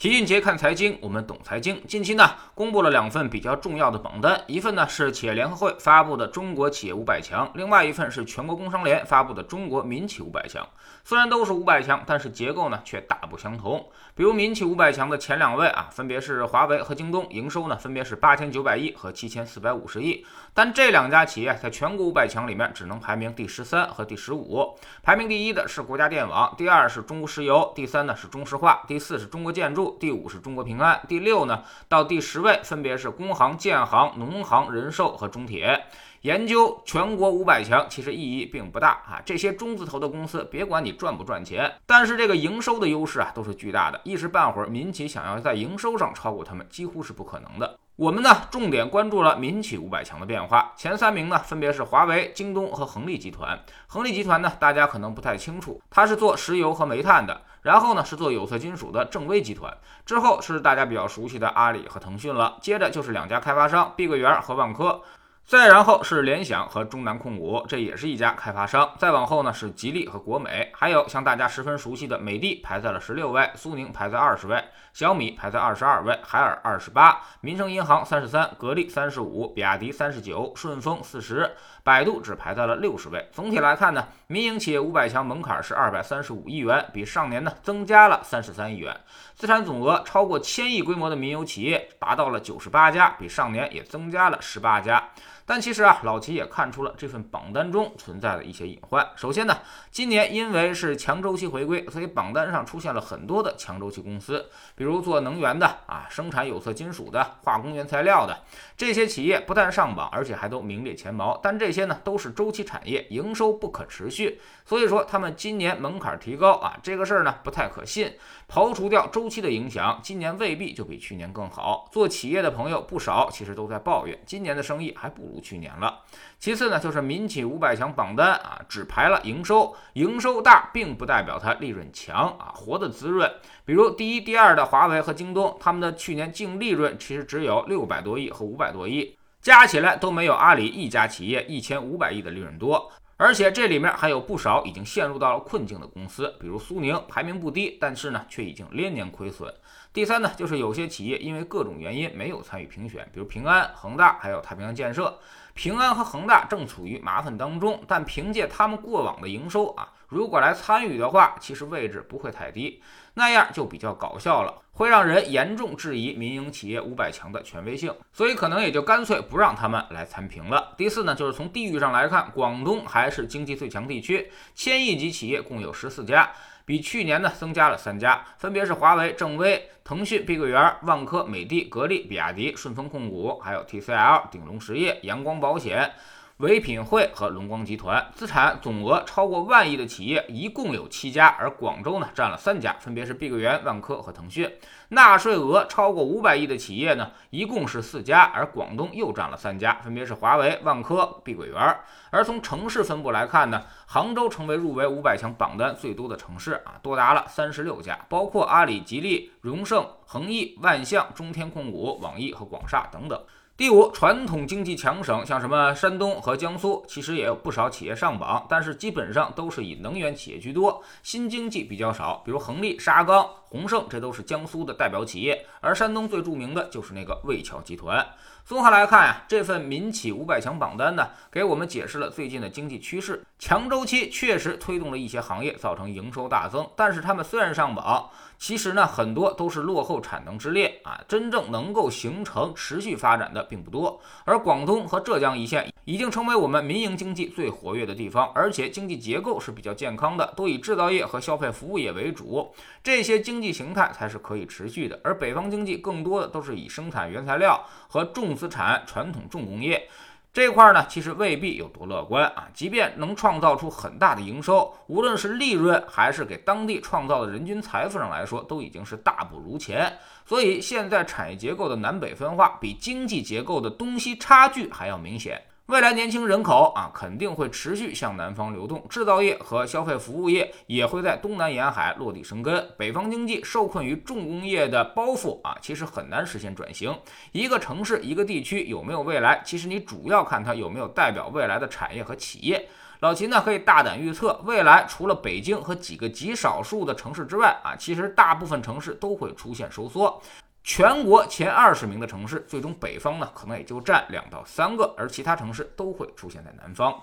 齐俊杰看财经，我们懂财经。近期呢，公布了两份比较重要的榜单，一份呢是企业联合会发布的中国企业五百强，另外一份是全国工商联发布的中国民企五百强。虽然都是五百强，但是结构呢却大不相同。比如民企五百强的前两位啊，分别是华为和京东，营收呢分别是八千九百亿和七千四百五十亿。但这两家企业在全国五百强里面只能排名第十三和第十五。排名第一的是国家电网，第二是中国石油，第三呢是中石化，第四是中国建筑。第五是中国平安，第六呢到第十位分别是工行、建行、农行、人寿和中铁。研究全国五百强其实意义并不大啊，这些中字头的公司，别管你赚不赚钱，但是这个营收的优势啊都是巨大的，一时半会儿民企想要在营收上超过他们几乎是不可能的。我们呢重点关注了民企五百强的变化，前三名呢分别是华为、京东和恒力集团。恒力集团呢大家可能不太清楚，它是做石油和煤炭的。然后呢，是做有色金属的正威集团，之后是大家比较熟悉的阿里和腾讯了，接着就是两家开发商碧桂园和万科。再然后是联想和中南控股，这也是一家开发商。再往后呢是吉利和国美，还有像大家十分熟悉的美的排在了十六位，苏宁排在二十位，小米排在二十二位，海尔二十八，民生银行三十三，格力三十五，比亚迪三十九，顺丰四十，百度只排在了六十位。总体来看呢，民营企业五百强门槛是二百三十五亿元，比上年呢增加了三十三亿元。资产总额超过千亿规模的民营企业达到了九十八家，比上年也增加了十八家。但其实啊，老齐也看出了这份榜单中存在的一些隐患。首先呢，今年因为是强周期回归，所以榜单上出现了很多的强周期公司，比如做能源的啊，生产有色金属的、化工原材料的这些企业，不但上榜，而且还都名列前茅。但这些呢，都是周期产业，营收不可持续，所以说他们今年门槛提高啊，这个事儿呢不太可信。刨除掉周期的影响，今年未必就比去年更好。做企业的朋友不少，其实都在抱怨今年的生意还不如。去年了。其次呢，就是民企五百强榜单啊，只排了营收，营收大并不代表它利润强啊，活得滋润。比如第一、第二的华为和京东，他们的去年净利润其实只有六百多亿和五百多亿，加起来都没有阿里一家企业一千五百亿的利润多。而且这里面还有不少已经陷入到了困境的公司，比如苏宁，排名不低，但是呢，却已经连年亏损。第三呢，就是有些企业因为各种原因没有参与评选，比如平安、恒大，还有太平洋建设。平安和恒大正处于麻烦当中，但凭借他们过往的营收啊，如果来参与的话，其实位置不会太低，那样就比较搞笑了，会让人严重质疑民营企业五百强的权威性，所以可能也就干脆不让他们来参评了。第四呢，就是从地域上来看，广东还是经济最强地区，千亿级企业共有十四家。比去年呢增加了三家，分别是华为、正威、腾讯、碧桂园、万科、美的、格力、比亚迪、顺丰控股，还有 TCL、鼎龙实业、阳光保险。唯品会和龙光集团资产总额超过万亿的企业一共有七家，而广州呢占了三家，分别是碧桂园、万科和腾讯。纳税额超过五百亿的企业呢一共是四家，而广东又占了三家，分别是华为、万科、碧桂园。而从城市分布来看呢，杭州成为入围五百强榜单最多的城市啊，多达了三十六家，包括阿里、吉利、荣盛、恒毅、万象、中天控股、网易和广厦等等。第五，传统经济强省，像什么山东和江苏，其实也有不少企业上榜，但是基本上都是以能源企业居多，新经济比较少，比如恒力、沙钢、宏盛，这都是江苏的代表企业，而山东最著名的就是那个魏桥集团。综合来看呀，这份民企五百强榜单呢，给我们解释了最近的经济趋势。强周期确实推动了一些行业造成营收大增，但是他们虽然上榜。其实呢，很多都是落后产能之列啊，真正能够形成持续发展的并不多。而广东和浙江一线已经成为我们民营经济最活跃的地方，而且经济结构是比较健康的，都以制造业和消费服务业为主，这些经济形态才是可以持续的。而北方经济更多的都是以生产原材料和重资产传统重工业。这块儿呢，其实未必有多乐观啊。即便能创造出很大的营收，无论是利润还是给当地创造的人均财富上来说，都已经是大不如前。所以现在产业结构的南北分化，比经济结构的东西差距还要明显。未来年轻人口啊，肯定会持续向南方流动，制造业和消费服务业也会在东南沿海落地生根。北方经济受困于重工业的包袱啊，其实很难实现转型。一个城市、一个地区有没有未来，其实你主要看它有没有代表未来的产业和企业。老秦呢可以大胆预测，未来除了北京和几个极少数的城市之外啊，其实大部分城市都会出现收缩。全国前二十名的城市，最终北方呢可能也就占两到三个，而其他城市都会出现在南方。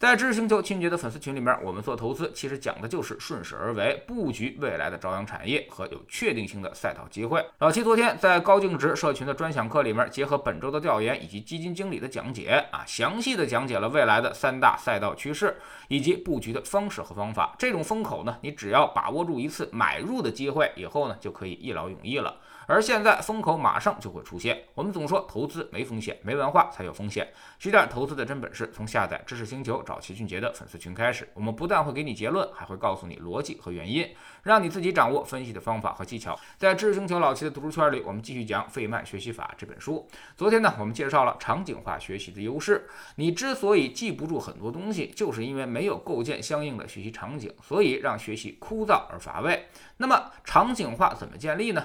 在知识星球清洁的粉丝群里面，我们做投资其实讲的就是顺势而为，布局未来的朝阳产业和有确定性的赛道机会。老七昨天在高净值社群的专享课里面，结合本周的调研以及基金经理的讲解啊，详细的讲解了未来的三大赛道趋势以及布局的方式和方法。这种风口呢，你只要把握住一次买入的机会，以后呢就可以一劳永逸了。而现在风口马上就会出现。我们总说投资没风险，没文化才有风险。学点投资的真本事，从下载知识星球找齐俊杰的粉丝群开始。我们不但会给你结论，还会告诉你逻辑和原因，让你自己掌握分析的方法和技巧。在知识星球老齐的读书圈里，我们继续讲《费曼学习法》这本书。昨天呢，我们介绍了场景化学习的优势。你之所以记不住很多东西，就是因为没有构建相应的学习场景，所以让学习枯燥而乏味。那么场景化怎么建立呢？